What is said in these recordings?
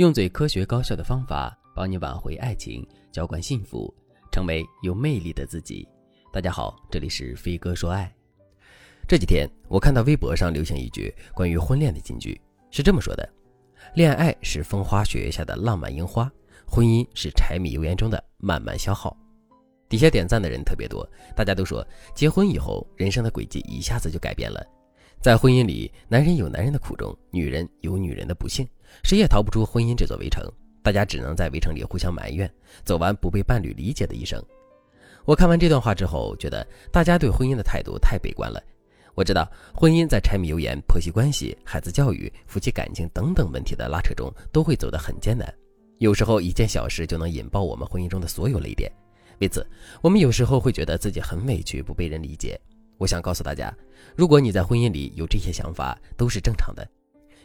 用最科学高效的方法帮你挽回爱情，浇灌幸福，成为有魅力的自己。大家好，这里是飞哥说爱。这几天我看到微博上流行一句关于婚恋的金句，是这么说的：恋爱是风花雪月下的浪漫樱花，婚姻是柴米油盐中的慢慢消耗。底下点赞的人特别多，大家都说结婚以后人生的轨迹一下子就改变了。在婚姻里，男人有男人的苦衷，女人有女人的不幸，谁也逃不出婚姻这座围城。大家只能在围城里互相埋怨，走完不被伴侣理解的一生。我看完这段话之后，觉得大家对婚姻的态度太悲观了。我知道，婚姻在柴米油盐、婆媳关系、孩子教育、夫妻感情等等问题的拉扯中，都会走得很艰难。有时候一件小事就能引爆我们婚姻中的所有雷点。为此，我们有时候会觉得自己很委屈，不被人理解。我想告诉大家，如果你在婚姻里有这些想法，都是正常的，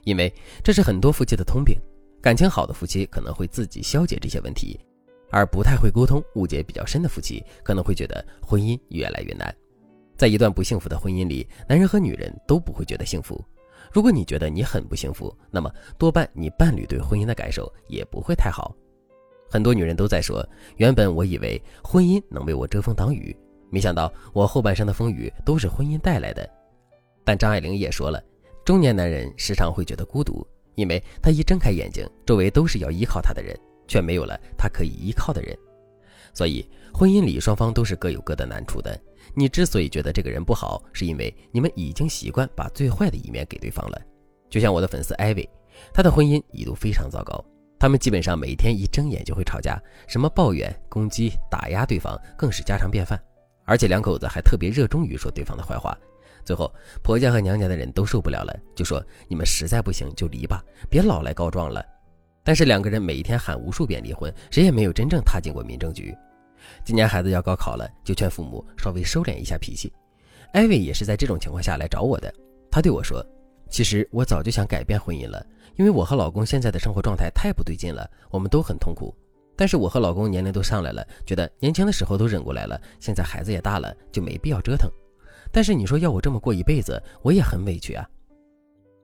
因为这是很多夫妻的通病。感情好的夫妻可能会自己消解这些问题，而不太会沟通、误解比较深的夫妻可能会觉得婚姻越来越难。在一段不幸福的婚姻里，男人和女人都不会觉得幸福。如果你觉得你很不幸福，那么多半你伴侣对婚姻的感受也不会太好。很多女人都在说，原本我以为婚姻能为我遮风挡雨。没想到我后半生的风雨都是婚姻带来的，但张爱玲也说了，中年男人时常会觉得孤独，因为他一睁开眼睛，周围都是要依靠他的人，却没有了他可以依靠的人。所以婚姻里双方都是各有各的难处的。你之所以觉得这个人不好，是因为你们已经习惯把最坏的一面给对方了。就像我的粉丝艾薇，她的婚姻一度非常糟糕，他们基本上每天一睁眼就会吵架，什么抱怨、攻击、打压对方，更是家常便饭。而且两口子还特别热衷于说对方的坏话，最后婆家和娘家的人都受不了了，就说你们实在不行就离吧，别老来告状了。但是两个人每一天喊无数遍离婚，谁也没有真正踏进过民政局。今年孩子要高考了，就劝父母稍微收敛一下脾气。艾薇也是在这种情况下来找我的，她对我说：“其实我早就想改变婚姻了，因为我和老公现在的生活状态太不对劲了，我们都很痛苦。”但是我和老公年龄都上来了，觉得年轻的时候都忍过来了，现在孩子也大了，就没必要折腾。但是你说要我这么过一辈子，我也很委屈啊。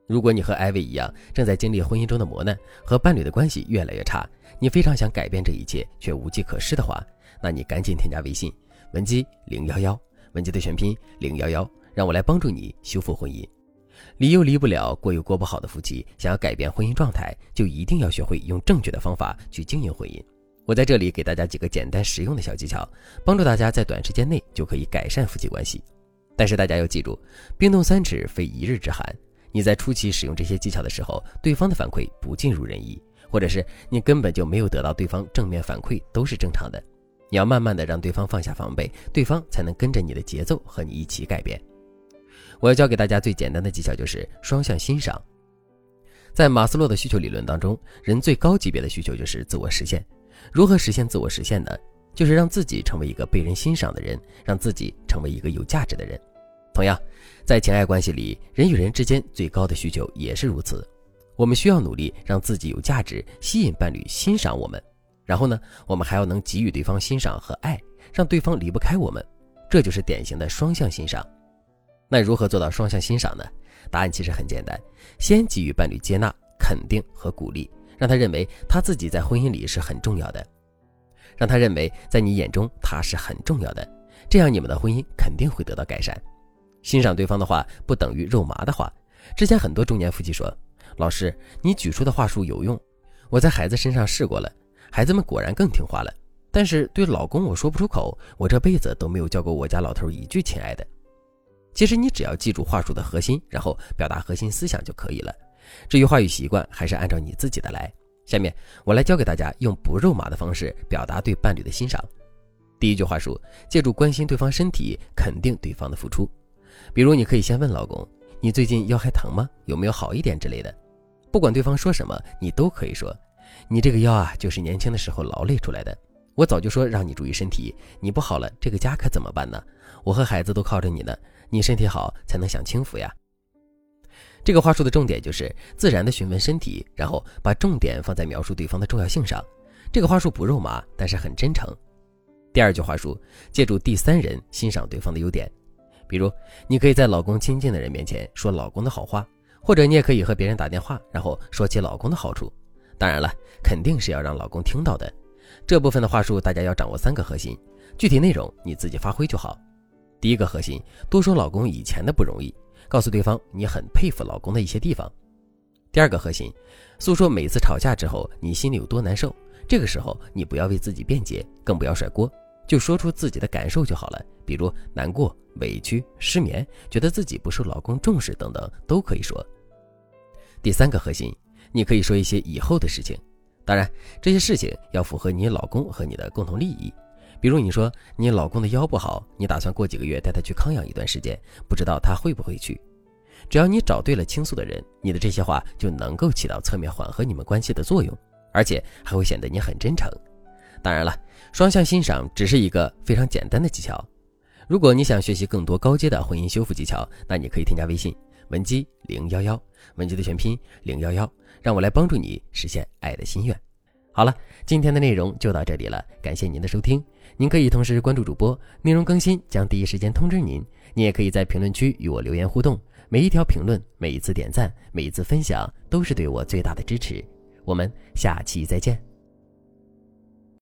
如果你和艾薇一样，正在经历婚姻中的磨难，和伴侣的关系越来越差，你非常想改变这一切，却无计可施的话，那你赶紧添加微信文姬零幺幺，文姬的全拼零幺幺，让我来帮助你修复婚姻。离又离不了，过又过不好的夫妻，想要改变婚姻状态，就一定要学会用正确的方法去经营婚姻。我在这里给大家几个简单实用的小技巧，帮助大家在短时间内就可以改善夫妻关系。但是大家要记住，冰冻三尺非一日之寒。你在初期使用这些技巧的时候，对方的反馈不尽如人意，或者是你根本就没有得到对方正面反馈，都是正常的。你要慢慢的让对方放下防备，对方才能跟着你的节奏和你一起改变。我要教给大家最简单的技巧就是双向欣赏。在马斯洛的需求理论当中，人最高级别的需求就是自我实现。如何实现自我实现呢？就是让自己成为一个被人欣赏的人，让自己成为一个有价值的人。同样，在情爱关系里，人与人之间最高的需求也是如此。我们需要努力让自己有价值，吸引伴侣欣赏我们。然后呢，我们还要能给予对方欣赏和爱，让对方离不开我们。这就是典型的双向欣赏。那如何做到双向欣赏呢？答案其实很简单：先给予伴侣接纳、肯定和鼓励。让他认为他自己在婚姻里是很重要的，让他认为在你眼中他是很重要的，这样你们的婚姻肯定会得到改善。欣赏对方的话不等于肉麻的话。之前很多中年夫妻说：“老师，你举出的话术有用，我在孩子身上试过了，孩子们果然更听话了。但是对老公我说不出口，我这辈子都没有叫过我家老头一句亲爱的。”其实你只要记住话术的核心，然后表达核心思想就可以了。至于话语习惯，还是按照你自己的来。下面我来教给大家用不肉麻的方式表达对伴侣的欣赏。第一句话术：借助关心对方身体，肯定对方的付出。比如，你可以先问老公：“你最近腰还疼吗？有没有好一点之类的？”不管对方说什么，你都可以说：“你这个腰啊，就是年轻的时候劳累出来的。我早就说让你注意身体，你不好了，这个家可怎么办呢？我和孩子都靠着你呢，你身体好才能享清福呀。”这个话术的重点就是自然的询问身体，然后把重点放在描述对方的重要性上。这个话术不肉麻，但是很真诚。第二句话术，借助第三人欣赏对方的优点，比如你可以在老公亲近的人面前说老公的好话，或者你也可以和别人打电话，然后说起老公的好处。当然了，肯定是要让老公听到的。这部分的话术，大家要掌握三个核心，具体内容你自己发挥就好。第一个核心，多说老公以前的不容易，告诉对方你很佩服老公的一些地方。第二个核心，诉说每次吵架之后你心里有多难受。这个时候你不要为自己辩解，更不要甩锅，就说出自己的感受就好了。比如难过、委屈、失眠，觉得自己不受老公重视等等，都可以说。第三个核心，你可以说一些以后的事情，当然这些事情要符合你老公和你的共同利益。比如你说你老公的腰不好，你打算过几个月带他去康养一段时间，不知道他会不会去？只要你找对了倾诉的人，你的这些话就能够起到侧面缓和你们关系的作用，而且还会显得你很真诚。当然了，双向欣赏只是一个非常简单的技巧。如果你想学习更多高阶的婚姻修复技巧，那你可以添加微信文姬零幺幺，文姬的全拼零幺幺，让我来帮助你实现爱的心愿。好了，今天的内容就到这里了，感谢您的收听。您可以同时关注主播，内容更新将第一时间通知您。您也可以在评论区与我留言互动，每一条评论、每一次点赞、每一次分享，都是对我最大的支持。我们下期再见。